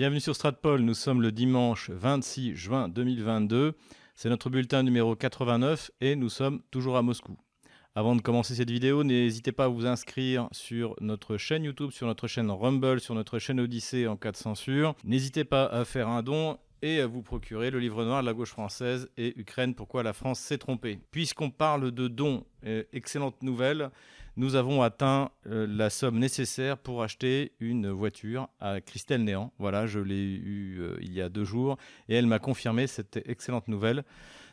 Bienvenue sur Stratpol, nous sommes le dimanche 26 juin 2022. C'est notre bulletin numéro 89 et nous sommes toujours à Moscou. Avant de commencer cette vidéo, n'hésitez pas à vous inscrire sur notre chaîne YouTube, sur notre chaîne Rumble, sur notre chaîne Odyssée en cas de censure. N'hésitez pas à faire un don et à vous procurer le livre noir de la gauche française et Ukraine, pourquoi la France s'est trompée. Puisqu'on parle de dons, euh, excellente nouvelle, nous avons atteint euh, la somme nécessaire pour acheter une voiture à Christelle Néant. Voilà, je l'ai eu euh, il y a deux jours et elle m'a confirmé cette excellente nouvelle.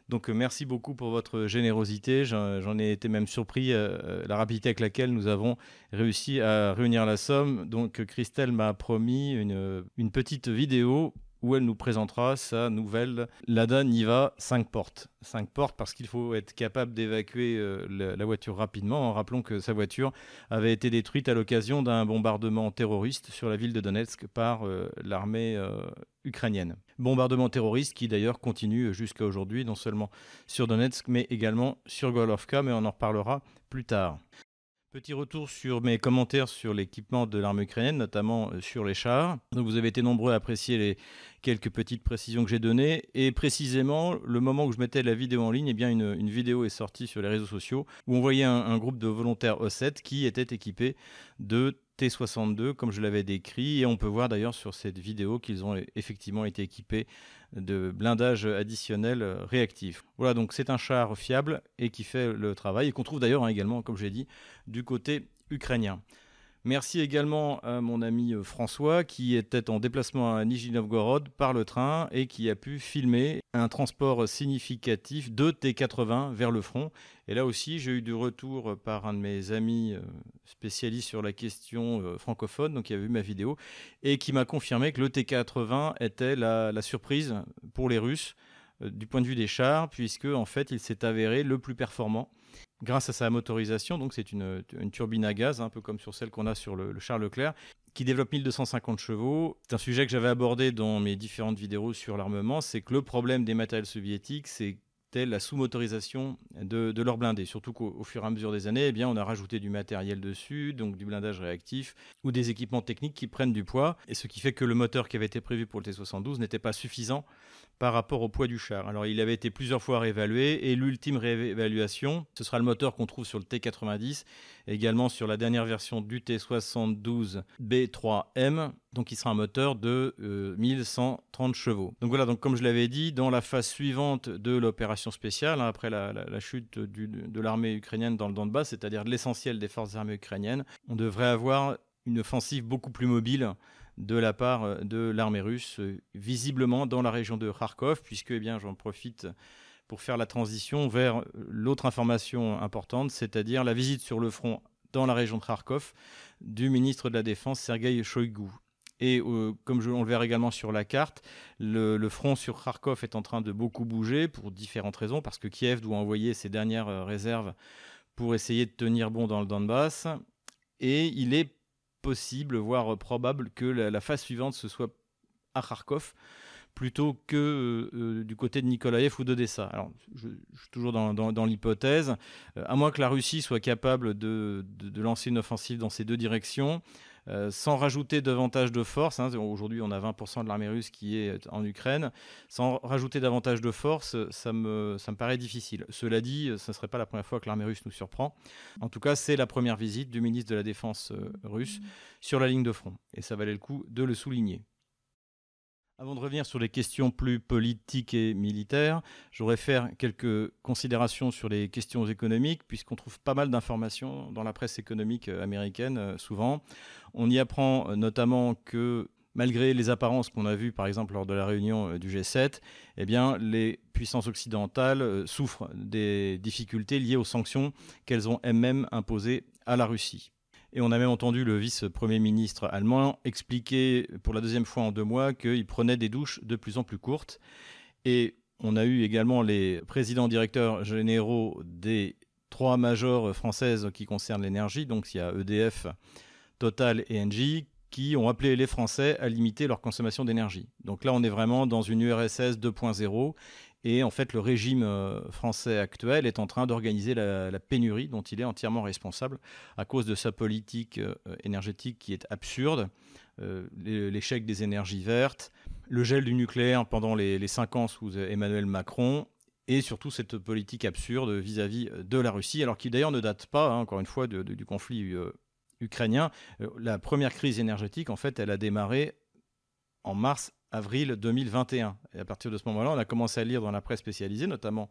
Donc merci beaucoup pour votre générosité. J'en ai été même surpris la rapidité avec laquelle nous avons réussi à réunir la somme. Donc Christelle m'a promis une petite vidéo où elle nous présentera sa nouvelle Lada Niva 5 portes. 5 portes parce qu'il faut être capable d'évacuer euh, la, voiture rapidement. En rappelant que sa voiture avait été détruite à l'occasion d'un bombardement terroriste sur la ville de Donetsk par euh, l'armée euh, ukrainienne. Bombardement terroriste qui d'ailleurs continue jusqu'à aujourd'hui, non seulement sur Donetsk mais également sur Golovka, mais on en reparlera plus tard. Petit retour sur mes commentaires sur l'équipement de l'armée ukrainienne, notamment euh, sur les chars. vous avez été nombreux à apprécier les quelques petites précisions que j'ai données. Et précisément, le moment où je mettais la vidéo en ligne, eh bien une, vidéo est sortie sur les réseaux sociaux où on voyait un, groupe de volontaires O7 qui était équipé de T62, comme je l'avais décrit. Et on peut voir d'ailleurs sur cette vidéo qu'ils ont effectivement été équipés de blindage additionnel réactif. Voilà, donc c'est un char fiable et qui fait le travail et qu'on trouve d'ailleurs hein, également, comme j'ai dit, du côté ukrainien. Merci également à mon ami euh, François qui était en déplacement à Nijni Novgorod par le train et qui a pu filmer un transport significatif de T80 vers le front. Et là aussi, j'ai eu du retour par un de mes amis euh, spécialistes sur la question euh, francophone, donc qui a vu ma vidéo, et qui m'a confirmé que le T80 était la, la surprise pour les Russes du point de vue des chars, puisque en fait, il s'est avéré le plus performant grâce à sa motorisation. Donc c'est une, turbine à gaz, un peu comme sur celle qu'on a sur le, Charles Leclerc, qui développe 1250 chevaux. C'est un sujet que j'avais abordé dans mes différentes vidéos sur l'armement, c'est que le problème des matériels soviétiques, c'est la sous-motorisation de, de leurs blindés. Surtout qu'au fur et à mesure des années, eh bien, on a rajouté du matériel dessus, donc du blindage réactif, ou des équipements techniques qui prennent du poids, et ce qui fait que le moteur qui avait été prévu pour le T72 n'était pas suffisant par rapport au poids du char. Alors il avait été plusieurs fois réévalué, et l'ultime réévaluation, ce sera le moteur qu'on trouve sur le T90, également sur la dernière version du T72 B3M, donc il sera un moteur de 1130 euh, chevaux. Donc voilà, donc comme je l'avais dit, dans la phase suivante de l'opération spéciale, hein, après la, chute de l'armée ukrainienne dans le Donbass, c'est-à-dire l'essentiel des forces armées ukrainiennes, on devrait avoir une offensive beaucoup plus mobile de la part euh, de l'armée russe, euh, visiblement dans la région de Kharkov, puisque eh bien j'en profite pour faire la transition vers l'autre information importante, c'est-à-dire la visite sur le front dans la région de Kharkov du ministre de la Défense Sergei Shoigu. Et euh, comme je, on le verra également sur la carte, le, front sur Kharkov est en train de beaucoup bouger pour différentes raisons, parce que Kiev doit envoyer ses dernières euh, réserves pour essayer de tenir bon dans le Donbass. Et il est possible, voire probable, que la, phase suivante ce soit à Kharkov plutôt que euh, du côté de Nikolaev ou d'Odessa. Alors, je, suis toujours dans, l'hypothèse, à moins que la Russie soit capable de, lancer une offensive dans ces deux directions, euh, sans rajouter davantage de force. Hein, aujourd'hui, on a 20% de l'armée russe qui est en Ukraine. Sans rajouter davantage de force, ça me, ça me paraît difficile. Cela dit, ce ne serait pas la première fois que l'armée russe nous surprend. En tout cas, c'est la première visite du ministre de la Défense euh, russe sur la ligne de front. Et ça valait le coup de le souligner. Avant de revenir sur les questions plus politiques et militaires, je voudrais faire quelques considérations sur les questions économiques, puisqu'on trouve pas mal d'informations dans la presse économique euh, américaine euh, souvent. On y apprend euh, notamment que malgré les apparences qu'on a vues par exemple lors de la réunion du G7, eh les puissances occidentales souffrent des difficultés liées aux sanctions qu'elles ont elles-mêmes imposées à la Russie. Et on a même entendu le vice-premier ministre allemand expliquer pour la deuxième fois en deux mois qu'il prenait des douches de plus en plus courtes. Et on a eu également les présidents directeurs généraux des trois majors françaises qui concernent l'énergie, donc il y a EDF, Total et Engie, qui ont appelé les Français à limiter leur consommation d'énergie. Donc là, on est vraiment dans une URSS 2.0 et en fait, le régime euh, français actuel est en train d'organiser la, pénurie dont il est entièrement responsable à cause de sa politique euh, énergétique qui est absurde, l'échec des énergies vertes, le gel du nucléaire pendant les, les cinq ans sous Emmanuel Macron, et surtout cette politique absurde vis-à-vis de la Russie, alors qui d'ailleurs ne date pas, hein, encore une fois, du conflit ukrainien. La première crise énergétique, en fait, elle a démarré en mars avril 2021. Et à partir de ce moment-là, on a commencé à lire dans la presse spécialisée, notamment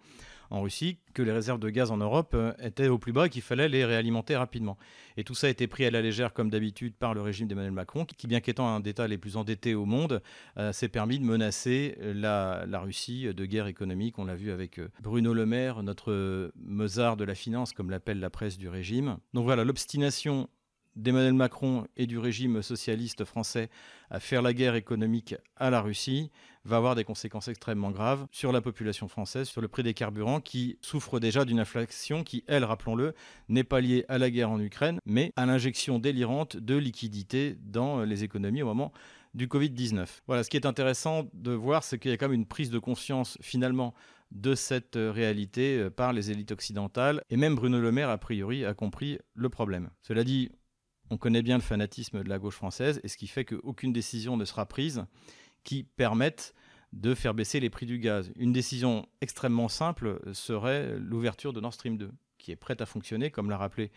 en Russie, que les réserves de gaz en Europe euh, étaient au plus bas et qu'il fallait les réalimenter rapidement. Et tout ça a été pris à la légère, comme d'habitude, par le régime d'Emmanuel Macron, qui, bien qu'étant un des États les plus endettés au monde, euh, s'est permis de menacer la, la, Russie de guerre économique. On l'a vu avec euh, Bruno Le Maire, notre Mozart de la finance, comme l'appelle la presse du régime. Donc voilà, l'obstination d'Emmanuel Macron et du régime socialiste français à faire la guerre économique à la Russie va avoir des conséquences extrêmement graves sur la population française, sur le prix des carburants qui souffre déjà d'une inflation qui, elle, rappelons-le, n'est pas liée à la guerre en Ukraine, mais à l'injection délirante de liquidités dans les économies au moment du Covid-19. Voilà, ce qui est intéressant de voir, c'est qu'il y a quand même une prise de conscience finalement de cette réalité par les élites occidentales, et même Bruno Le Maire, a priori, a compris le problème. Cela dit, on connaît bien le fanatisme de la gauche française, et ce qui fait qu'aucune décision ne sera prise qui permette de faire baisser les prix du gaz. Une décision extrêmement simple serait l'ouverture de Nord Stream 2, qui est prête à fonctionner, comme l'a rappelé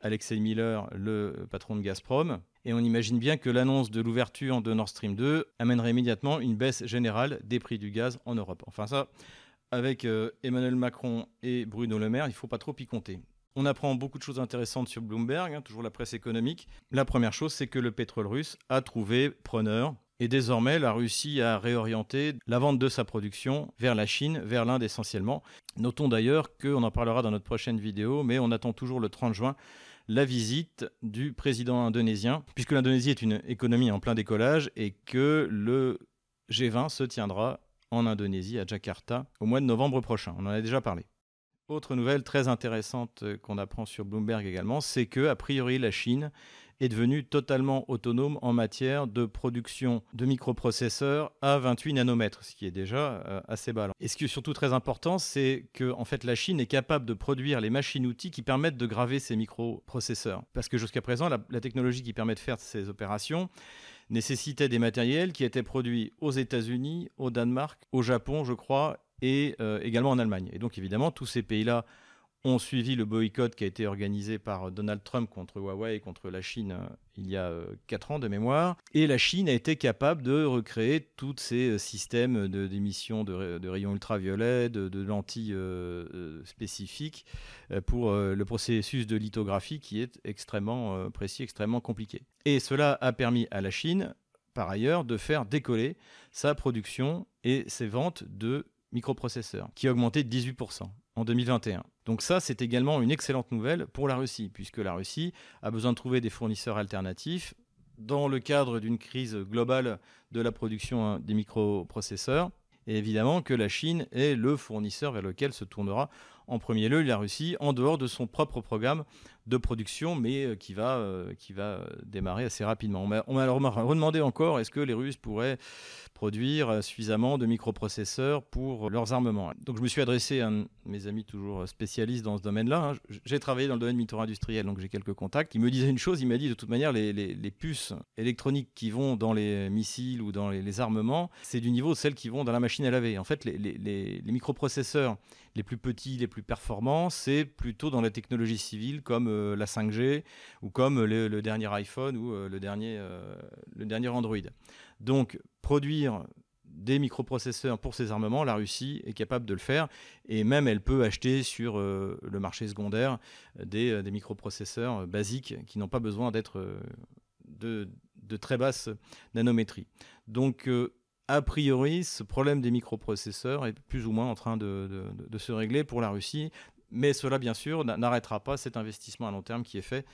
Alexei Miller, le patron de Gazprom. Et on imagine bien que l'annonce de l'ouverture de Nord Stream 2 amènerait immédiatement une baisse générale des prix du gaz en Europe. Enfin ça, avec euh, Emmanuel Macron et Bruno Le Maire, il ne faut pas trop y compter. On apprend beaucoup de choses intéressantes sur Bloomberg, hein, toujours la presse économique. La première chose, c'est que le pétrole russe a trouvé preneur. Et désormais, la Russie a réorienté la vente de sa production vers la Chine, vers l'Inde essentiellement. Notons d'ailleurs qu'on en parlera dans notre prochaine vidéo, mais on attend toujours le 30 juin la visite du président indonésien, puisque l'Indonésie est une économie en plein décollage et que le G20 se tiendra en Indonésie, à Jakarta, au mois de novembre prochain. On en a déjà parlé. Autre nouvelle très intéressante euh, qu'on apprend sur Bloomberg également, c'est que a priori la Chine est devenue totalement autonome en matière de production de microprocesseurs à 28 nanomètres, ce qui est déjà euh, assez bas. Et ce qui est surtout très important, c'est que en fait la Chine est capable de produire les machines-outils qui permettent de graver ces microprocesseurs. Parce que jusqu'à présent, la, la technologie qui permet de faire ces opérations nécessitait des matériels qui étaient produits aux États-Unis, au Danemark, au Japon, je crois, et euh, également en Allemagne. Et donc évidemment, tous ces pays-là ont suivi le boycott qui a été organisé par Donald Trump contre Huawei et contre la Chine euh, il y a euh, quatre ans de mémoire. Et la Chine a été capable de recréer tous ces systèmes d'émissions de, de, rayons ultraviolets, de, de lentilles spécifiques pour le processus de lithographie qui est extrêmement précis, extrêmement compliqué. Et cela a permis à la Chine, par ailleurs, de faire décoller sa production et ses ventes de microprocesseurs, qui a augmenté de 18% en 2021. Donc ça, c'est également une excellente nouvelle pour la Russie, puisque la Russie a besoin de trouver des fournisseurs alternatifs dans le cadre d'une crise globale de la production hein, des microprocesseurs. Et évidemment que la Chine est le fournisseur vers lequel se tournera en premier lieu la Russie, en dehors de son propre programme de production, mais euh, qui va, euh, qui va démarrer assez rapidement. On m'a redemandé encore, est-ce que les Russes pourraient produire euh, suffisamment de microprocesseurs pour leurs armements? Donc je me suis adressé à mes amis toujours spécialistes dans ce domaine-là. Hein. J'ai travaillé dans le domaine militaire-industriel, donc j'ai quelques contacts. Il me disait une chose, il m'a dit de toute manière, les, les, puces électroniques qui vont dans les missiles ou dans les, armements, c'est du niveau de celles qui vont dans la machine à laver. En fait, les, les microprocesseurs les plus petits, les plus performants, c'est plutôt dans la technologie civile comme euh, la 5G ou comme le, dernier iPhone ou euh, le, dernier, Android. Donc, produire des microprocesseurs pour ces armements, la Russie est capable de le faire et même elle peut acheter sur euh, le marché secondaire des, euh, microprocesseurs basiques qui n'ont pas besoin d'être euh, de, très basse nanométrie. Donc a priori, ce problème des microprocesseurs est plus ou moins en train de, se régler pour la Russie, mais cela bien sûr n'arrêtera pas cet investissement à long terme qui est fait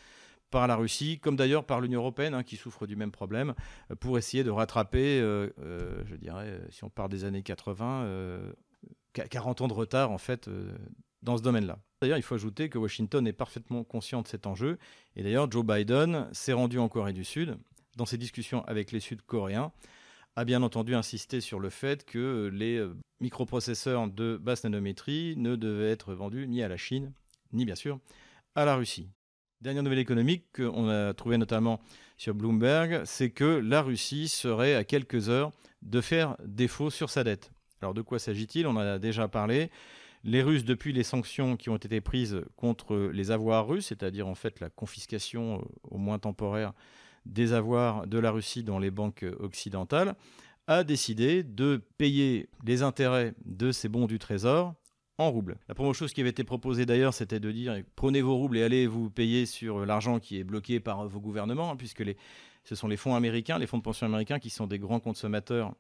par la Russie, comme d'ailleurs par l'Union européenne, hein, qui souffre du même problème, euh, pour essayer de rattraper, euh, euh, je dirais, si on part des années 80, 40 ans de retard en fait dans ce domaine-là. D'ailleurs, il faut ajouter que Washington est parfaitement conscient de cet enjeu, et d'ailleurs Joe Biden s'est rendu en Corée du Sud dans ses discussions avec les Sud-Coréens a bien entendu insisté sur le fait que les microprocesseurs de basse nanométrie ne devaient être vendus ni à la Chine, ni bien sûr à la Russie. Dernière nouvelle économique qu'on a trouvée notamment sur Bloomberg, c'est que la Russie serait à quelques heures de faire défaut sur sa dette. Alors de quoi s'agit-il? On en a déjà parlé. Les Russes, depuis les sanctions qui ont été prises contre les avoirs russes, c'est-à-dire en fait la confiscation euh, au moins temporaire des avoirs de la Russie dans les banques occidentales, a décidé de payer les intérêts de ces bons du Trésor en roubles. La première chose qui avait été proposée d'ailleurs, c'était de dire prenez vos roubles et allez vous payer sur l'argent qui est bloqué par vos gouvernements, hein, puisque ce sont les fonds américains, les fonds de pension américains qui sont des grands consommateurs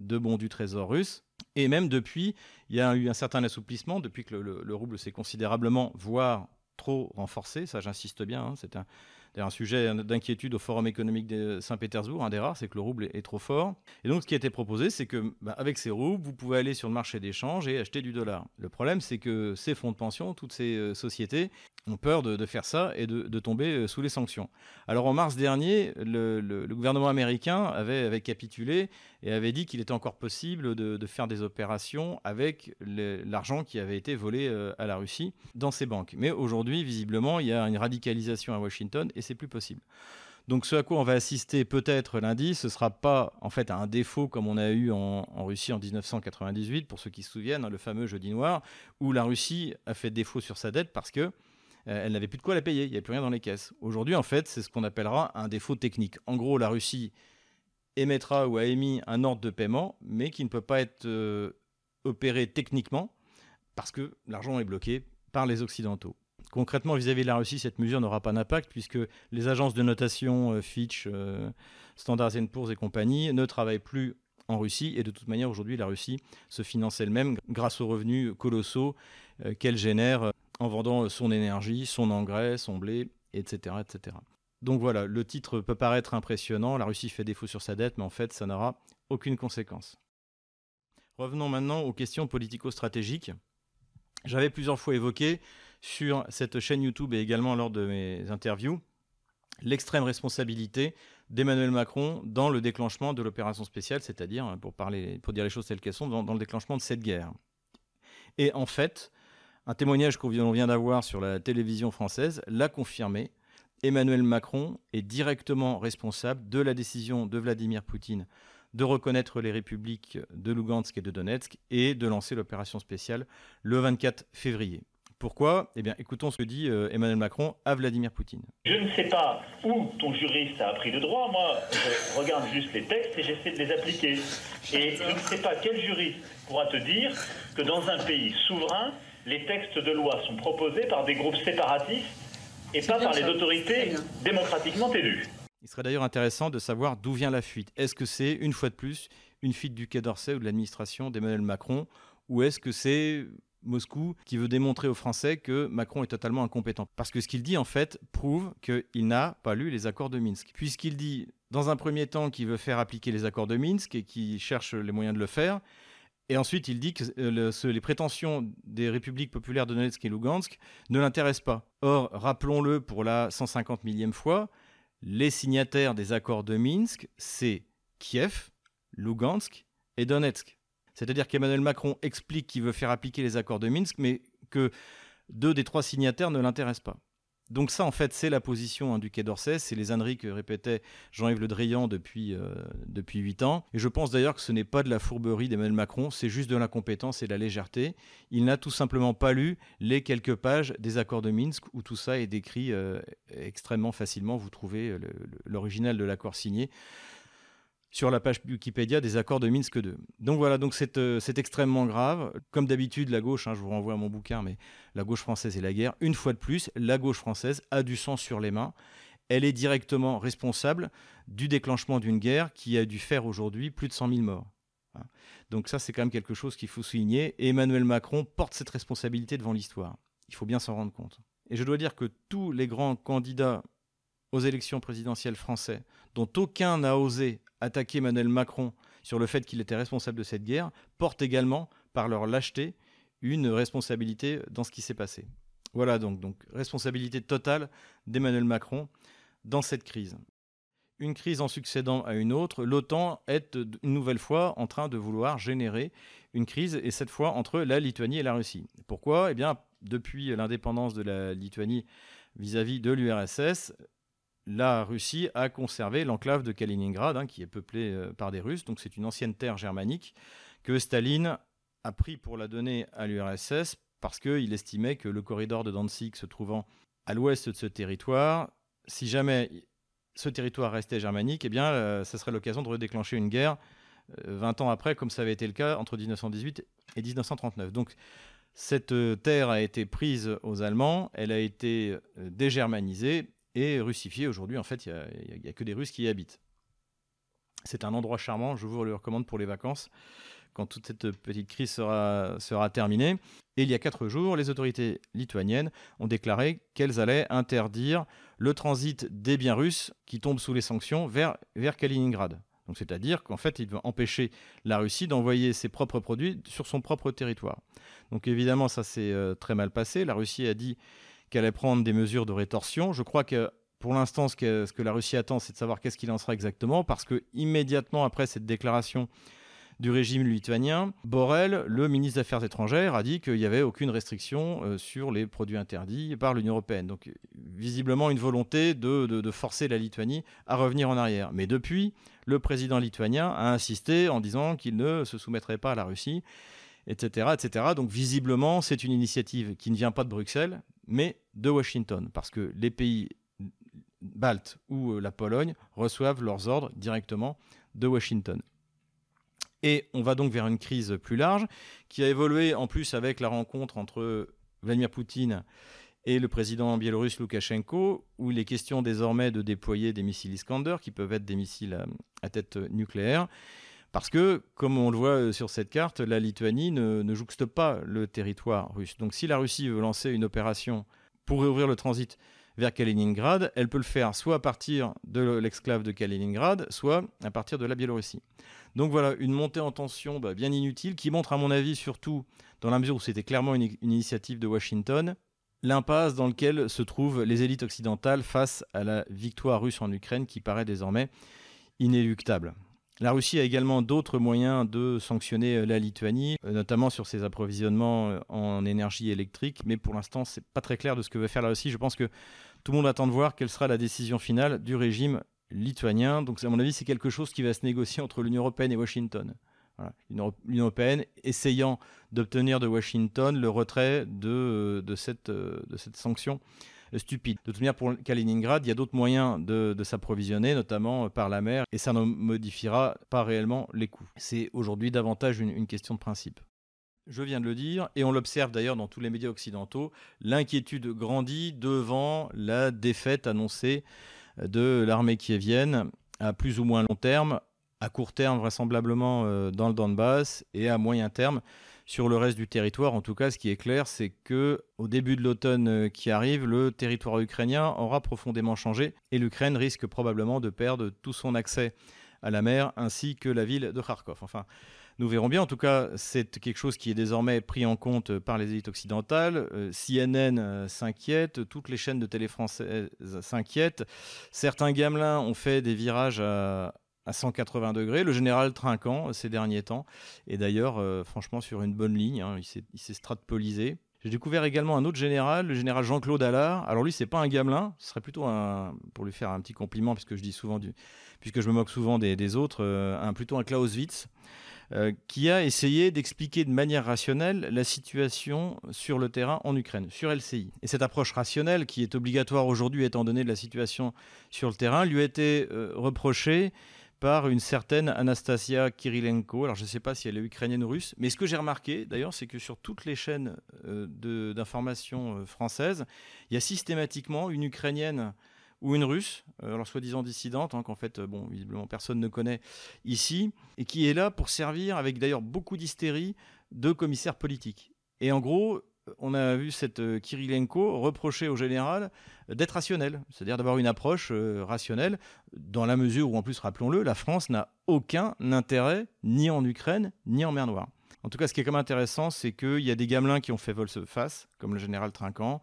de bons du trésor russe. Et même depuis, il y a eu un certain assouplissement, depuis que le, rouble s'est considérablement, voire trop renforcé, ça j'insiste bien, hein, c'est un, un sujet d'inquiétude au Forum économique de Saint-Pétersbourg, un des rares, c'est que le rouble est trop fort. Et donc, ce qui a été proposé, c'est que bah, avec ces roubles, vous pouvez aller sur le marché d'échange et acheter du dollar. Le problème, c'est que ces fonds de pension, toutes ces euh, sociétés, ont peur de, faire ça et de, tomber euh, sous les sanctions. Alors, en mars dernier, le, gouvernement américain avait, capitulé et avait dit qu'il était encore possible de, faire des opérations avec l'argent qui avait été volé euh, à la Russie dans ces banques. Mais aujourd'hui, visiblement, il y a une radicalisation à Washington et c'est plus possible. Donc ce à quoi on va assister peut-être lundi, ce sera pas en fait un défaut comme on a eu en, Russie en 1998, pour ceux qui se souviennent, hein, le fameux jeudi noir, où la Russie a fait défaut sur sa dette parce que elle n'avait plus de quoi la payer, il n'y avait plus rien dans les caisses. Aujourd'hui, en fait, c'est ce qu'on appellera un défaut technique. En gros, la Russie émettra ou a émis un ordre de paiement, mais qui ne peut pas être euh, opéré techniquement parce que l'argent est bloqué par les Occidentaux. Concrètement, vis-à-vis de la Russie, cette mesure n'aura pas d'impact puisque les agences de notation euh, Fitch, euh, Standard Poor's et compagnie ne travaillent plus en Russie et de toute manière aujourd'hui la Russie se finance elle-même grâce aux revenus colossaux euh, qu'elle génère en vendant son énergie, son engrais, son blé, etc., etc. Donc voilà, le titre peut paraître impressionnant, la Russie fait défaut sur sa dette, mais en fait ça n'aura aucune conséquence. Revenons maintenant aux questions politico-stratégiques. J'avais plusieurs fois évoqué sur cette chaîne YouTube et également lors de mes interviews l'extrême responsabilité d'Emmanuel Macron dans le déclenchement de l'opération spéciale, c'est-à-dire, pour, parler, pour dire les choses telles qu'elles sont, dans, le déclenchement de cette guerre. Et en fait, un témoignage qu'on vient d'avoir sur la télévision française l'a confirmé. Emmanuel Macron est directement responsable de la décision de Vladimir Poutine de reconnaître les républiques de Lugansk et de Donetsk et de lancer l'opération spéciale le 24 février. Pourquoi? Eh bien, écoutons ce que dit euh, Emmanuel Macron à Vladimir Poutine. Je ne sais pas où ton juriste a appris le droit. Moi, je regarde juste les textes et j'essaie de les appliquer. Et je ne sais pas quel juriste pourra te dire que dans un pays souverain, les textes de loi sont proposés par des groupes séparatistes et pas par les autorités démocratiquement élues. Il serait d'ailleurs intéressant de savoir d'où vient la fuite. Est-ce que c'est, une fois de plus, une fuite du Quai d'Orsay ou de l'administration d'Emmanuel Macron ou est-ce que c'est Moscou qui veut démontrer aux Français que Macron est totalement incompétent? Parce que ce qu'il dit, en fait, prouve qu'il n'a pas lu les accords de Minsk. Puisqu'il dit, dans un premier temps, qu'il veut faire appliquer les accords de Minsk et qu'il cherche les moyens de le faire. Et ensuite, il dit que euh, les prétentions des républiques populaires de Donetsk et Lugansk ne l'intéressent pas. Or, rappelons-le pour la 150 millième fois, les signataires des accords de Minsk, c'est Kiev, Lugansk et Donetsk. C'est-à-dire qu'Emmanuel Macron explique qu'il veut faire appliquer les accords de Minsk, mais que deux des trois signataires ne l'intéressent pas. Donc ça, en fait, c'est la position hein, du Quai d'Orsay, c'est les âneries que répétait Jean-Yves Le Drian depuis, euh, depuis 8 ans. Et je pense d'ailleurs que ce n'est pas de la fourberie d'Emmanuel Macron, c'est juste de l'incompétence et de la légèreté. Il n'a tout simplement pas lu les quelques pages des accords de Minsk où tout ça est décrit euh, extrêmement facilement. Vous trouvez euh, l'original de l'accord signé sur la page Wikipédia des accords de Minsk II. Donc voilà, donc c'est euh, extrêmement grave. Comme d'habitude, la gauche, hein, je vous renvoie à mon bouquin, mais la gauche française et la guerre, une fois de plus, la gauche française a du sang sur les mains. Elle est directement responsable du déclenchement d'une guerre qui a dû faire aujourd'hui plus de 100 000 morts. Hein. Donc ça, c'est quand même quelque chose qu'il faut souligner. Et Emmanuel Macron porte cette responsabilité devant l'histoire. Il faut bien s'en rendre compte. Et je dois dire que tous les grands candidats aux élections présidentielles français, dont aucun n'a osé attaquer Emmanuel Macron sur le fait qu'il était responsable de cette guerre, portent également, par leur lâcheté, une responsabilité dans ce qui s'est passé. Voilà donc, donc responsabilité totale d'Emmanuel Macron dans cette crise. Une crise en succédant à une autre, l'OTAN est une nouvelle fois en train de vouloir générer une crise, et cette fois entre la Lituanie et la Russie. Pourquoi? Eh bien, depuis l'indépendance de la Lituanie vis-à-vis de l'URSS, la Russie a conservé l'enclave de Kaliningrad, hein, qui est peuplée euh, par des Russes. Donc c'est une ancienne terre germanique que Staline a pris pour la donner à l'URSS parce qu'il estimait que le corridor de Danzig se trouvant à l'ouest de ce territoire, si jamais ce territoire restait germanique, eh bien, euh, ce serait l'occasion de redéclencher une guerre 20 euh, ans après, comme ça avait été le cas entre 1918 et 1939. Donc, cette euh, terre a été prise aux Allemands, elle a été dégermanisée et russifiée. Aujourd'hui, en fait, il n'y a, que des Russes qui y habitent. C'est un endroit charmant, je vous le recommande pour les vacances quand toute cette petite crise sera, terminée. Et il y a quatre jours, les autorités lituaniennes ont déclaré qu'elles allaient interdire le transit des biens russes qui tombent sous les sanctions vers, Kaliningrad. Donc c'est-à-dire qu'en fait, ils vont empêcher la Russie d'envoyer ses propres produits sur son propre territoire. Donc évidemment, ça s'est euh, très mal passé. La Russie a dit qu'elle allait prendre des mesures de rétorsion. Je crois que pour l'instant, ce que, la Russie attend, c'est de savoir qu'est-ce qu'il en sera exactement, parce que immédiatement après cette déclaration du régime lituanien, Borrell, le ministre des Affaires étrangères, a dit qu'il n'y avait aucune restriction euh, sur les produits interdits par l'Union européenne. Donc visiblement une volonté de, forcer la Lituanie à revenir en arrière. Mais depuis, le président lituanien a insisté en disant qu'il ne se soumettrait pas à la Russie, etc. etc. Donc visiblement, c'est une initiative qui ne vient pas de Bruxelles, mais de Washington, parce que les pays baltes ou euh, la Pologne reçoivent leurs ordres directement de Washington. Et on va donc vers une crise plus large qui a évolué en plus avec la rencontre entre Vladimir Poutine et le président biélorusse Loukachenko, où il est question désormais de déployer des missiles Iskander, qui peuvent être des missiles à, tête nucléaire. Parce que, comme on le voit sur cette carte, la Lituanie ne, ne jouxte pas le territoire russe. Donc si la Russie veut lancer une opération pour réouvrir le transit vers Kaliningrad, elle peut le faire soit à partir de l'exclave de Kaliningrad, soit à partir de la Biélorussie. Donc voilà, une montée en tension bah, bien inutile qui montre à mon avis surtout, dans la mesure où c'était clairement une, initiative de Washington, l'impasse dans laquelle se trouvent les élites occidentales face à la victoire russe en Ukraine qui paraît désormais inéluctable. La Russie a également d'autres moyens de sanctionner euh, la Lituanie, euh, notamment sur ses approvisionnements euh, en énergie électrique, mais pour l'instant, c'est pas très clair de ce que veut faire la Russie. Je pense que tout le monde attend de voir quelle sera la décision finale du régime lituanien. Donc, à mon avis, c'est quelque chose qui va se négocier entre l'Union européenne et Washington. L'Union européenne essayant d'obtenir de Washington le retrait de cette sanction stupide. De toute manière, pour Kaliningrad, il y a d'autres moyens de, s'approvisionner, notamment par la mer, et ça ne modifiera pas réellement les coûts. C'est aujourd'hui davantage une question de principe. Je viens de le dire, et on l'observe d'ailleurs dans tous les médias occidentaux, l'inquiétude grandit devant la défaite annoncée de l'armée kievienne à plus ou moins long terme, à court terme vraisemblablement euh, dans le Donbass et à moyen terme sur le reste du territoire. En tout cas, ce qui est clair, c'est que au début de l'automne euh, qui arrive, le territoire ukrainien aura profondément changé et l'Ukraine risque probablement de perdre tout son accès à la mer ainsi que la ville de Kharkov. Enfin, nous verrons bien. En tout cas, c'est quelque chose qui est désormais pris en compte par les élites occidentales. Euh, CNN euh, s'inquiète, toutes les chaînes de télé françaises s'inquiètent. Certains gamelins ont fait des virages à, 180 degrés. Le général Trinquant, ces derniers temps, et d'ailleurs, euh, franchement, sur une bonne ligne. Hein. il s'est stratpolisé. J'ai découvert également un autre général, le général Jean-Claude Allard. Alors lui, c'est pas un gamelin, ce serait plutôt un, pour lui faire un petit compliment, puisque je dis souvent du, puisque je me moque souvent des, autres, un, plutôt un Clausewitz. Euh, qui a essayé d'expliquer de manière rationnelle la situation sur le terrain en Ukraine, sur LCI. Et cette approche rationnelle, qui est obligatoire aujourd'hui étant donné la situation sur le terrain, lui a été euh, reprochée une certaine Anastasia Kirilenko. Alors je ne sais pas si elle est ukrainienne ou russe, mais ce que j'ai remarqué d'ailleurs, c'est que sur toutes les chaînes euh, d'information françaises, il y a systématiquement une Ukrainienne ou une russe, euh, alors soi-disant dissidente, hein, qu'en fait, euh, bon, visiblement personne ne connaît ici, et qui est là pour servir, avec d'ailleurs beaucoup d'hystérie, de commissaire politique. Et en gros, on a vu cette euh, Kirilenko reprocher au général d'être rationnel, c'est-à-dire d'avoir une approche rationnelle, dans la mesure où, en plus, rappelons-le, la France n'a aucun intérêt ni en Ukraine, ni en mer Noire. En tout cas, ce qui est comme intéressant, c'est qu'il y a des gamelins qui ont fait volte-face, comme le général Trinquant,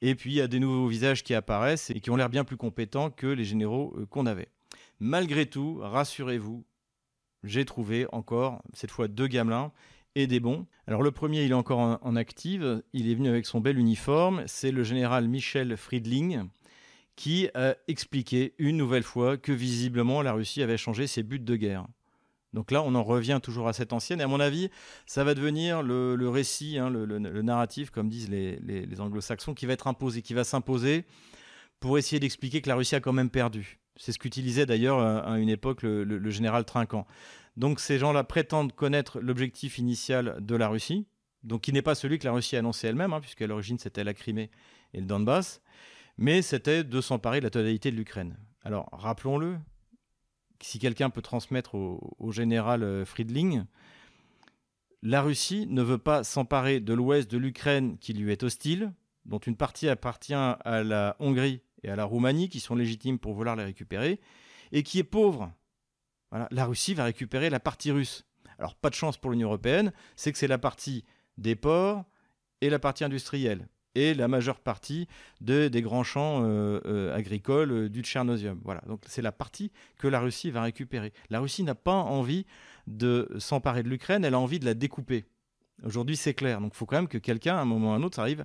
et puis il y a des nouveaux visages qui apparaissent et qui ont l'air bien plus compétents que les généraux euh, qu'on avait. Malgré tout, rassurez-vous, j'ai trouvé encore, cette fois, deux gamelins et des bons. Alors le premier, il est encore en, active, il est venu avec son bel uniforme, c'est le général Michel Friedling qui a expliqué une nouvelle fois que visiblement la Russie avait changé ses buts de guerre. Donc là, on en revient toujours à cette ancienne. Et à mon avis, ça va devenir le, récit, hein, le, narratif, comme disent les, anglo-saxons, qui va être imposé, qui va s'imposer pour essayer d'expliquer que la Russie a quand même perdu. C'est ce qu'utilisait d'ailleurs euh, à une époque le, général Trinquant. Donc ces gens-là prétendent connaître l'objectif initial de la Russie, donc qui n'est pas celui que la Russie a annoncé elle-même, hein, puisqu'à l'origine c'était la Crimée et le Donbass, mais c'était de s'emparer de la totalité de l'Ukraine. Alors rappelons-le, si quelqu'un peut transmettre au, général euh, Friedling, la Russie ne veut pas s'emparer de l'ouest de l'Ukraine qui lui est hostile, dont une partie appartient à la Hongrie et à la Roumanie, qui sont légitimes pour vouloir les récupérer, et qui est pauvre. La Russie va récupérer la partie russe. Alors pas de chance pour l'Union européenne, c'est que c'est la partie des ports et la partie industrielle et la majeure partie de, des grands champs euh, euh, agricoles euh, du Tchernosium. Voilà, donc c'est la partie que la Russie va récupérer. La Russie n'a pas envie de s'emparer de l'Ukraine, elle a envie de la découper. Aujourd'hui, c'est clair. Donc il faut quand même que quelqu'un, à un moment ou à un autre, arrive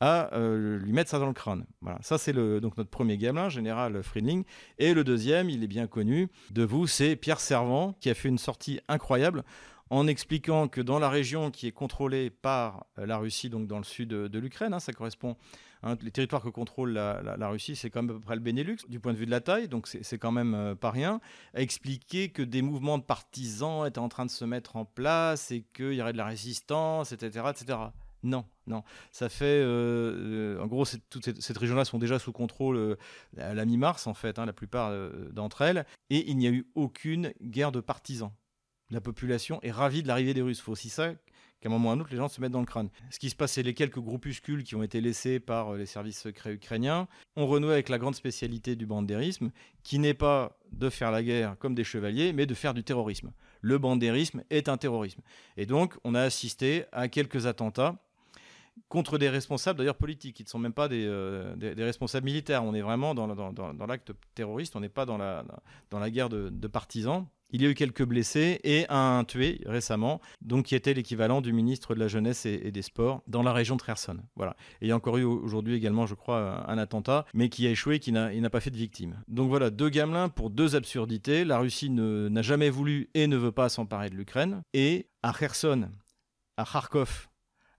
à lui mettre ça dans le crâne. Voilà, ça c'est donc notre premier gamin, général Friedling. Et le deuxième, il est bien connu de vous, c'est Pierre Servant, qui a fait une sortie incroyable en expliquant que dans la région qui est contrôlée par euh, la Russie, donc dans le sud de, l'Ukraine, hein, ça correspond, hein, les territoires que contrôle la, Russie, c'est quand même à peu près le Benelux du point de vue de la taille, donc c'est quand même euh, pas rien, a expliqué que des mouvements de partisans étaient en train de se mettre en place et qu'il y aurait de la résistance, etc. etc. Non, non. Ça fait, euh, en gros, toutes cette, cette région-là sont déjà sous contrôle à la mi-mars, en fait, hein, la plupart d'entre elles, et il n'y a eu aucune guerre de partisans la population est ravie de l'arrivée des Russes. Faut aussi ça qu'à un moment ou à un autre, les gens se mettent dans le crâne. Ce qui se passe, c'est les quelques groupuscules qui ont été laissés par euh, les services secrets ukrainiens ont renoué avec la grande spécialité du bandérisme, qui n'est pas de faire la guerre comme des chevaliers, mais de faire du terrorisme. Le bandérisme est un terrorisme. Et donc, on a assisté à quelques attentats contre des responsables d'ailleurs politiques, qui ne sont même pas des, euh, responsables militaires. On est vraiment dans, l'acte terroriste, on n'est pas dans la, dans la guerre de partisans. Il y a eu quelques blessés et un tué récemment, donc qui était l'équivalent du ministre de la Jeunesse et, des Sports dans la région de Kherson. Voilà. Et il y a encore eu aujourd'hui également, je crois, un attentat, mais qui a échoué, qui n'a pas fait de victime. Donc voilà, deux gamelins pour deux absurdités. La Russie n'a jamais voulu et ne veut pas s'emparer de l'Ukraine. Et à Kherson, à Kharkov,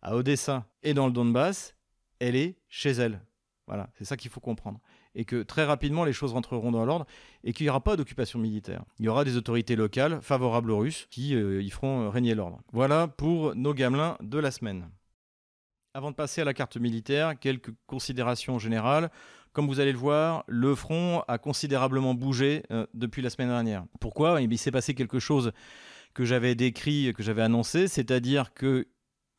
à Odessa et dans le Donbass, elle est chez elle. Voilà, c'est ça qu'il faut comprendre et que très rapidement les choses rentreront dans l'ordre et qu'il n'y aura pas d'occupation militaire. Il y aura des autorités locales favorables aux Russes qui euh, y feront euh, régner l'ordre. Voilà pour nos gamelins de la semaine. Avant de passer à la carte militaire, quelques considérations générales. Comme vous allez le voir, le front a considérablement bougé euh, depuis la semaine dernière. Pourquoi? Eh Il s'est passé quelque chose que j'avais décrit, que j'avais annoncé, c'est-à-dire que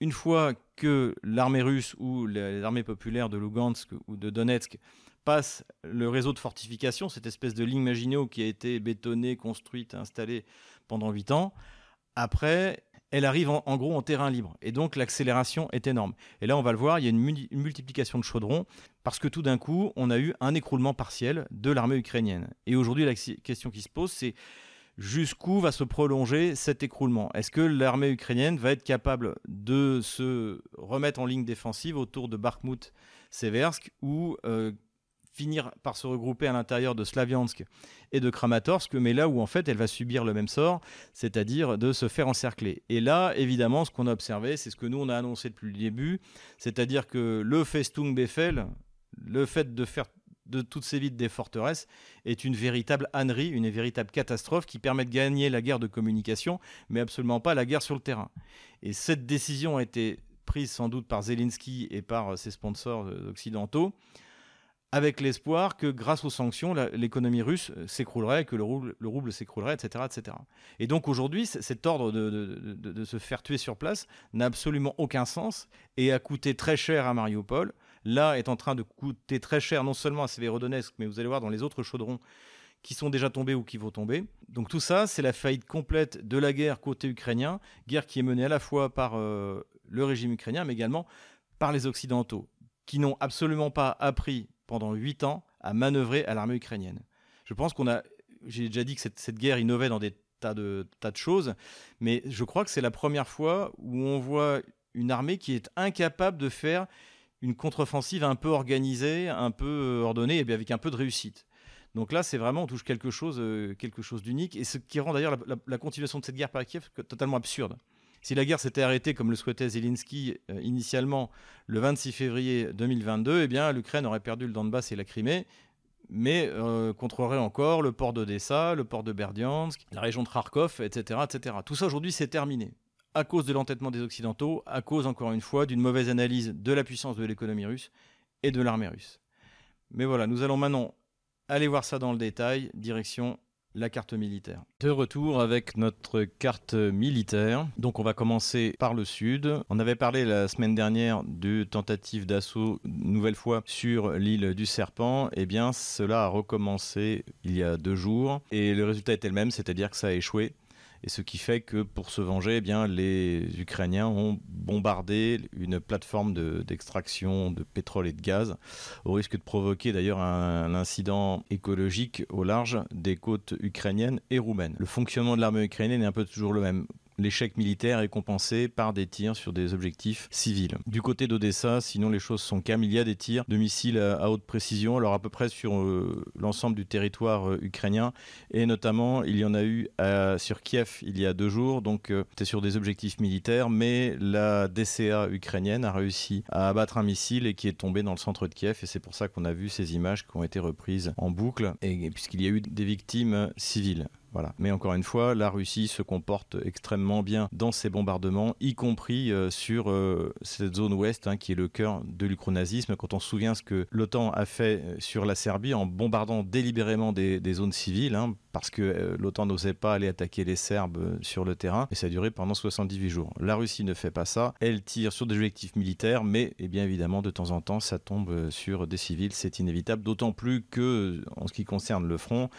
une fois que l'armée russe ou les armées populaires de Lugansk ou de Donetsk passe le réseau de fortification, cette espèce de ligne Maginot qui a été bétonnée, construite, installée pendant 8 ans. Après, elle arrive en, gros en terrain libre. Et donc l'accélération est énorme. Et là, on va le voir, il y a une, multiplication de chaudrons parce que tout d'un coup, on a eu un écroulement partiel de l'armée ukrainienne. Et aujourd'hui, la question qui se pose, c'est jusqu'où va se prolonger cet écroulement? Est-ce que l'armée ukrainienne va être capable de se remettre en ligne défensive autour de Bakhmut, Seversk ou euh, finir par se regrouper à l'intérieur de Slaviansk et de Kramatorsk, mais là où en fait elle va subir le même sort, c'est-à-dire de se faire encercler? Et là, évidemment, ce qu'on a observé, c'est ce que nous on a annoncé depuis le début, c'est-à-dire que le Festung Befehl, le fait de faire de toutes ces villes des forteresses est une véritable ânerie, une véritable catastrophe qui permet de gagner la guerre de communication, mais absolument pas la guerre sur le terrain. Et cette décision a été prise sans doute par Zelensky et par ses sponsors euh, occidentaux avec l'espoir que grâce aux sanctions, l'économie russe euh, s'écroulerait, que le rouble, s'écroulerait, etc., etc. Et donc aujourd'hui, cet ordre de, se faire tuer sur place n'a absolument aucun sens et a coûté très cher à Mariupol. Là, est en train de coûter très cher non seulement à Severodonetsk, mais vous allez voir dans les autres chaudrons qui sont déjà tombés ou qui vont tomber. Donc tout ça, c'est la faillite complète de la guerre côté ukrainien, guerre qui est menée à la fois par euh, le régime ukrainien, mais également par les Occidentaux, qui n'ont absolument pas appris pendant ans à manœuvrer à l'armée ukrainienne. Je pense qu'on a, j'ai déjà dit que cette, guerre innovait dans des tas de, tas de choses. Mais je crois que c'est la première fois où on voit une armée qui est incapable de faire une contre-offensive un peu organisée, un peu euh, ordonnée, et bien avec un peu de réussite. Donc là, c'est vraiment, on touche quelque chose, euh, quelque chose d'unique, et ce qui rend d'ailleurs la, continuation de cette guerre par Kiev totalement absurde. Si la guerre s'était arrêtée, comme le souhaitait Zelensky euh, initialement, le 26 février 2022, eh bien, l'Ukraine aurait perdu le Donbass et la Crimée, mais contrôlerait encore le port d'Odessa, le port de Berdiansk, la région de Kharkov, etc. etc. Tout ça aujourd'hui, c'est terminé à cause de l'entêtement des Occidentaux, à cause encore une fois d'une mauvaise analyse de la puissance de l'économie russe et de l'armée russe. Mais voilà, nous allons maintenant aller voir ça dans le détail, direction la carte militaire. De retour avec notre carte militaire. Donc on va commencer par le sud. On avait parlé la semaine dernière de tentative d'assaut nouvelle fois sur l'île du Serpent. Eh bien cela a recommencé il y a deux jours et le résultat était le même, c'est-à-dire que ça a échoué et ce qui fait que pour se venger, eh bien, les Ukrainiens ont bombardé une plateforme d'extraction de, pétrole et de gaz, au risque de provoquer d'ailleurs un, incident écologique au large des côtes ukrainiennes et roumaines. Le fonctionnement de l'armée ukrainienne est un peu toujours le même l'échec militaire est compensé par des tirs sur des objectifs civils. Du côté d'Odessa, sinon les choses sont calmes, il y a des tirs de missiles à haute précision, alors à peu près sur euh, l'ensemble du territoire euh, ukrainien, et notamment il y en a eu sur Kiev il y a deux jours, donc euh, c'était sur des objectifs militaires, mais la DCA ukrainienne a réussi à abattre un missile et qui est tombé dans le centre de Kiev, et c'est pour ça qu'on a vu ces images qui ont été reprises en boucle, et puisqu'il y a eu des victimes civiles. Voilà. Mais encore une fois, la Russie se comporte extrêmement bien dans ses bombardements, y compris euh, sur euh, cette zone ouest hein, qui est le cœur de l'ucronazisme. Quand on se souvient ce que l'OTAN a fait euh, sur la Serbie en bombardant délibérément des, zones civiles, hein, parce que l'OTAN n'osait pas aller attaquer les Serbes sur le terrain, et ça a duré pendant 78 jours. La Russie ne fait pas ça, elle tire sur des objectifs militaires, mais eh bien évidemment de temps en temps ça tombe sur des civils, c'est inévitable, d'autant plus que en ce qui concerne le front,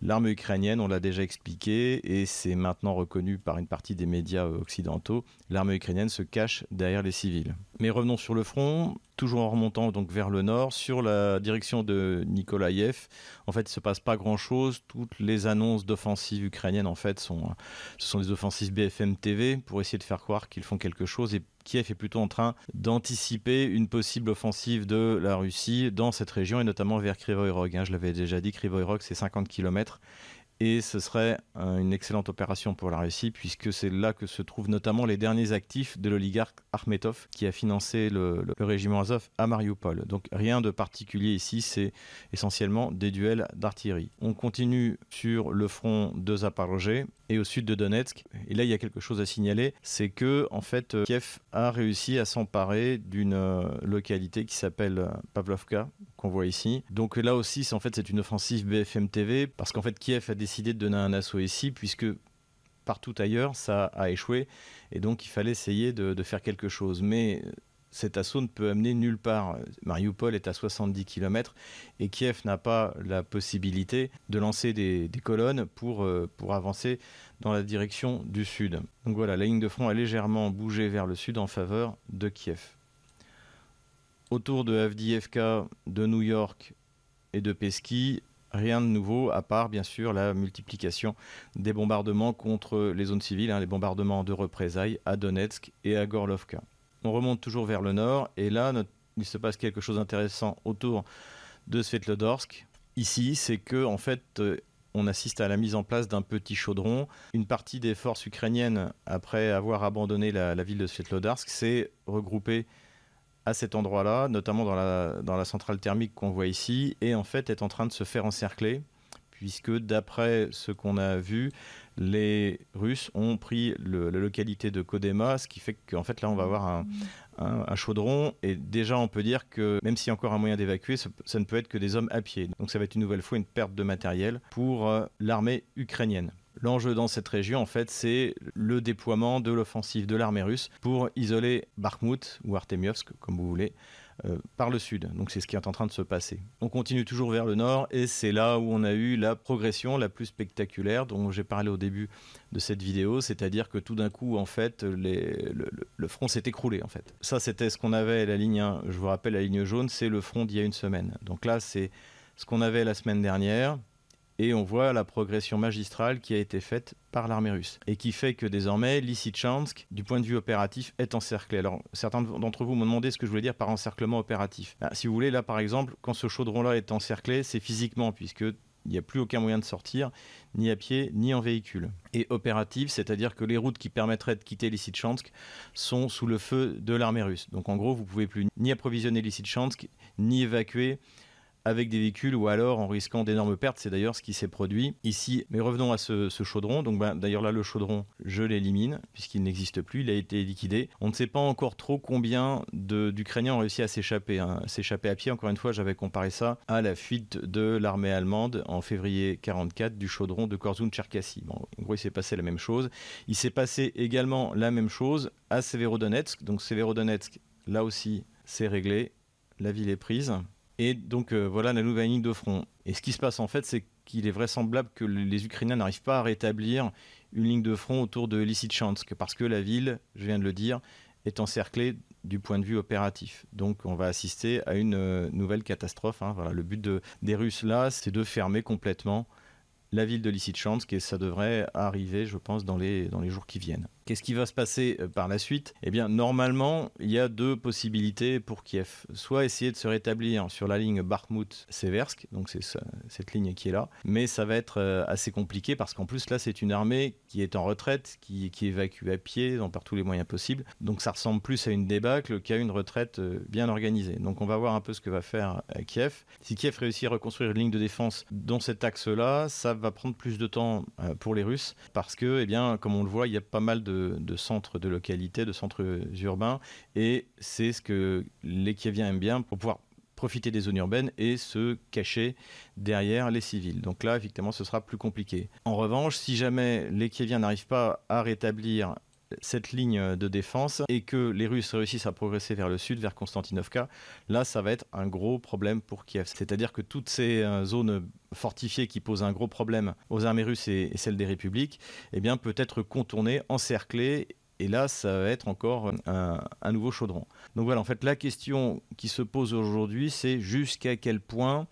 L'armée ukrainienne, on l'a déjà expliqué, et c'est maintenant reconnu par une partie des médias occidentaux, l'armée ukrainienne se cache derrière les civils. Mais revenons sur le front, toujours en remontant donc vers le nord, sur la direction de Nikolaïev. En fait, il ne se passe pas grand-chose. Toutes les annonces d'offensives ukrainiennes, en fait, sont, ce sont des offensives BFM TV pour essayer de faire croire qu'ils font quelque chose. Et Kiev est plutôt en train d'anticiper une possible offensive de la Russie dans cette région et notamment vers Rog. Hein. Je l'avais déjà dit, Rog, c'est 50 km et ce serait une excellente opération pour la Russie puisque c'est là que se trouvent notamment les derniers actifs de l'oligarque Armetov qui a financé le, régiment Azov à Mariupol. Donc rien de particulier ici, c'est essentiellement des duels d'artillerie. On continue sur le front de Zaporozhye et au sud de Donetsk. Et là, il y a quelque chose à signaler, c'est que en fait, Kiev a réussi à s'emparer d'une euh, localité qui s'appelle euh, Pavlovka, voit ici. Donc là aussi, c'est en fait c'est une offensive BFM TV parce qu'en fait Kiev a décidé de donner un assaut ici puisque partout ailleurs ça a échoué et donc il fallait essayer de, faire quelque chose. Mais cet assaut ne peut amener nulle part. Mariupol est à 70 km et Kiev n'a pas la possibilité de lancer des, colonnes pour, euh, pour avancer dans la direction du sud. Donc voilà, la ligne de front a légèrement bougé vers le sud en faveur de Kiev. Autour de Avdiivka, de New York et de Pesky, rien de nouveau à part bien sûr la multiplication des bombardements contre les zones civiles, hein, les bombardements de représailles à Donetsk et à Gorlovka on remonte toujours vers le nord, et là, il se passe quelque chose d'intéressant autour de Svetlodorsk. Ici, c'est que, en fait, euh, on assiste à la mise en place d'un petit chaudron. Une partie des forces ukrainiennes, après avoir abandonné la, ville de Svetlodorsk, s'est regroupée à cet endroit-là, notamment dans la, centrale thermique qu'on voit ici, et en fait est en train de se faire encercler, puisque d'après ce qu'on a vu, les Russes ont pris la localité de Kodema, ce qui fait qu'en fait là on va avoir un, chaudron et déjà on peut dire que même s'il y a encore un moyen d'évacuer, ça, ne peut être que des hommes à pied. Donc ça va être une nouvelle fois une perte de matériel pour euh, l'armée ukrainienne. L'enjeu dans cette région, en fait, c'est le déploiement de l'offensive de l'armée russe pour isoler Bakhmut ou Artemievsk, comme vous voulez, euh, par le sud. Donc c'est ce qui est en train de se passer. On continue toujours vers le nord et c'est là où on a eu la progression la plus spectaculaire dont j'ai parlé au début de cette vidéo, c'est-à-dire que tout d'un coup, en fait, le, front s'est écroulé. En fait, ça c'était ce qu'on avait la ligne. je vous rappelle la ligne jaune, c'est le front d'il y a une semaine. Donc là, c'est ce qu'on avait la semaine dernière. Et on voit la progression magistrale qui a été faite par l'armée russe et qui fait que désormais Lysychansk, du point de vue opératif, est encerclé. Alors certains d'entre vous m'ont demandé ce que je voulais dire par encerclement opératif. Ah, si vous voulez, là par exemple, quand ce chaudron-là est encerclé, c'est physiquement puisque il n'y a plus aucun moyen de sortir, ni à pied, ni en véhicule. Et opératif, c'est-à-dire que les routes qui permettraient de quitter Lysychansk sont sous le feu de l'armée russe. Donc en gros, vous pouvez plus ni approvisionner Lysychansk, ni évacuer avec des véhicules ou alors en risquant d'énormes pertes. C'est d'ailleurs ce qui s'est produit ici. Mais revenons à ce, chaudron. Donc ben, d'ailleurs là, le chaudron, je l'élimine puisqu'il n'existe plus. Il a été liquidé. On ne sait pas encore trop combien d'Ukrainiens ont réussi à s'échapper. Hein. S'échapper à pied. Encore une fois, j'avais comparé ça à la fuite de l'armée allemande en février 44 du chaudron de Korzoun-Cherkassy. Bon, en gros, il s'est passé la même chose. Il s'est passé également la même chose à Severodonetsk. Donc Severodonetsk, là aussi, c'est réglé. La ville est prise. Et donc euh, voilà la nouvelle ligne de front. Et ce qui se passe en fait, c'est qu'il est vraisemblable que les Ukrainiens n'arrivent pas à rétablir une ligne de front autour de Lysychansk, parce que la ville, je viens de le dire, est encerclée du point de vue opératif. Donc on va assister à une euh, nouvelle catastrophe. Hein. Voilà, le but des Russes là, c'est de fermer complètement la ville de Lysychansk et ça devrait arriver, je pense, dans les, dans les jours qui viennent. Qu'est-ce qui va se passer euh, par la suite? Eh bien, normalement, il y a deux possibilités pour Kiev. Soit essayer de se rétablir sur la ligne Bakhmut-Seversk, donc c'est cette ligne qui est là, mais ça va être euh, assez compliqué parce qu'en plus, là, c'est une armée qui est en retraite, qui, évacue à pied, par tous les moyens possibles. Donc ça ressemble plus à une débâcle qu'à une retraite euh, bien organisée. Donc on va voir un peu ce que va faire Kiev. Si Kiev réussit à reconstruire une ligne de défense dans cet axe-là, ça va prendre plus de temps pour les Russes parce que, eh bien, comme on le voit, il y a pas mal de de, centres de localité, de centres urbains, et c'est ce que les Kieviens aiment bien pour pouvoir profiter des zones urbaines et se cacher derrière les civils. Donc là, effectivement, ce sera plus compliqué. En revanche, si jamais les Kieviens n'arrivent pas à rétablir cette ligne de défense et que les Russes réussissent à progresser vers le sud, vers Konstantinovka, là, ça va être un gros problème pour Kiev. C'est-à-dire que toutes ces euh, zones fortifiées qui posent un gros problème aux armées russes et, celles des républiques, eh bien, peut être contournées, encerclées et là, ça va être encore un, nouveau chaudron. Donc voilà, en fait, la question qui se pose aujourd'hui, c'est jusqu'à quel point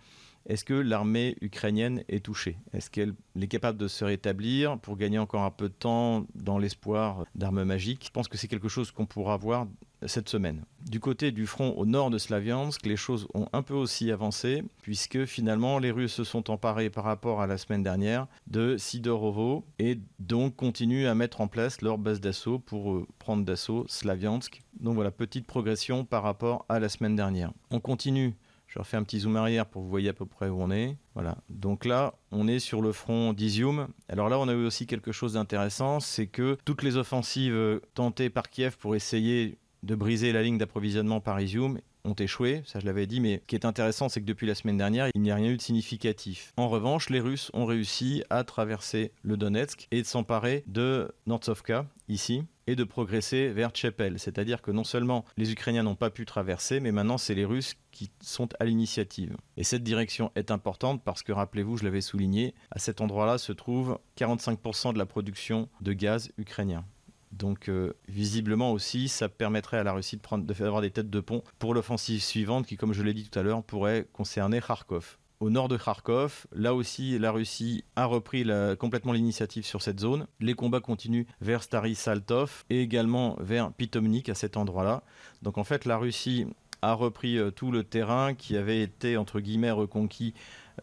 est-ce que l'armée ukrainienne est touchée? Est-ce qu'elle est capable de se rétablir pour gagner encore un peu de temps dans l'espoir d'armes magiques? Je pense que c'est quelque chose qu'on pourra voir cette semaine. Du côté du front au nord de Slaviansk, les choses ont un peu aussi avancé, puisque finalement les Russes se sont emparés par rapport à la semaine dernière de Sidorovo et donc continuent à mettre en place leur base d'assaut pour euh, prendre d'assaut Slaviansk. Donc voilà, petite progression par rapport à la semaine dernière. On continue je refais un petit zoom arrière pour que vous voyez à peu près où on est. Voilà. Donc là, on est sur le front d'Izium. Alors là, on a eu aussi quelque chose d'intéressant, c'est que toutes les offensives tentées par Kiev pour essayer de briser la ligne d'approvisionnement par Izium ont échoué, ça je l'avais dit, mais ce qui est intéressant, c'est que depuis la semaine dernière, il n'y a rien eu de significatif. En revanche, les Russes ont réussi à traverser le Donetsk et de s'emparer de Nortsovka, ici, et de progresser vers Tchepel. C'est-à-dire que non seulement les Ukrainiens n'ont pas pu traverser, mais maintenant c'est les Russes qui sont à l'initiative. Et cette direction est importante parce que, rappelez-vous, je l'avais souligné, à cet endroit-là se trouve 45% de la production de gaz ukrainien. Donc euh, visiblement aussi, ça permettrait à la Russie de, avoir des têtes de pont pour l'offensive suivante qui, comme je l'ai dit tout à l'heure, pourrait concerner Kharkov. Au nord de Kharkov, là aussi, la Russie a repris complètement l'initiative sur cette zone. Les combats continuent vers Stary Saltov et également vers Pitomnik à cet endroit-là. Donc en fait, la Russie a repris euh, tout le terrain qui avait été entre guillemets reconquis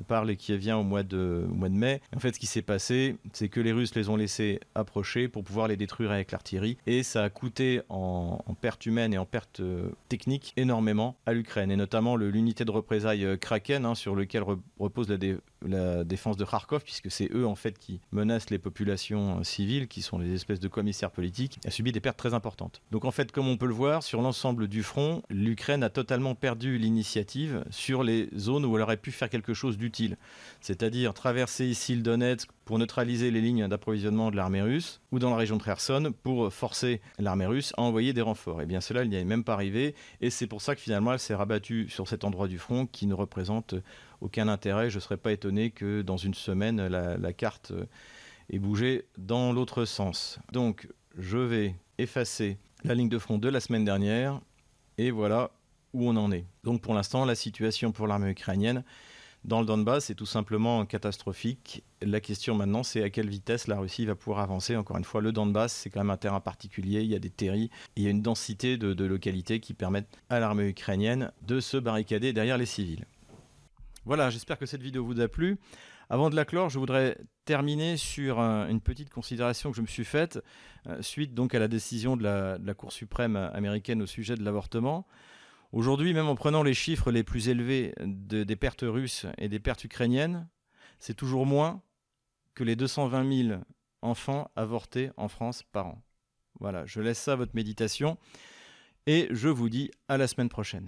par les Kieviens au mois de, mois de mai. En fait, ce qui s'est passé, c'est que les Russes les ont laissés approcher pour pouvoir les détruire avec l'artillerie. Et ça a coûté en, pertes humaines et en pertes euh, techniques énormément à l'Ukraine. Et notamment l'unité de représailles euh, Kraken, hein, sur lequel repose la, la défense de Kharkov, puisque c'est eux en fait qui menacent les populations euh, civiles, qui sont les espèces de commissaires politiques, a subi des pertes très importantes. Donc en fait, comme on peut le voir, sur l'ensemble du front, l'Ukraine a totalement perdu l'initiative sur les zones où elle aurait pu faire quelque chose c'est-à-dire traverser ici le Donetsk pour neutraliser les lignes d'approvisionnement de l'armée russe, ou dans la région de Kherson pour forcer l'armée russe à envoyer des renforts. Et eh bien cela, il n'y est même pas arrivé, et c'est pour ça que finalement elle s'est rabattue sur cet endroit du front qui ne représente aucun intérêt. Je ne serais pas étonné que dans une semaine, la, carte ait bougé dans l'autre sens. Donc, je vais effacer la ligne de front de la semaine dernière, et voilà où on en est. Donc, pour l'instant, la situation pour l'armée ukrainienne, dans le Donbass, c'est tout simplement catastrophique. La question maintenant, c'est à quelle vitesse la Russie va pouvoir avancer. Encore une fois, le Donbass, c'est quand même un terrain particulier, il y a des terris, il y a une densité de, localités qui permettent à l'armée ukrainienne de se barricader derrière les civils. Voilà, j'espère que cette vidéo vous a plu. Avant de la clore, je voudrais terminer sur une petite considération que je me suis faite euh, suite donc à la décision de la Cour suprême américaine au sujet de l'avortement. Aujourd'hui, même en prenant les chiffres les plus élevés des pertes russes et des pertes ukrainiennes, c'est toujours moins que les 220 000 enfants avortés en France par an. Voilà, je laisse ça à votre méditation et je vous dis à la semaine prochaine.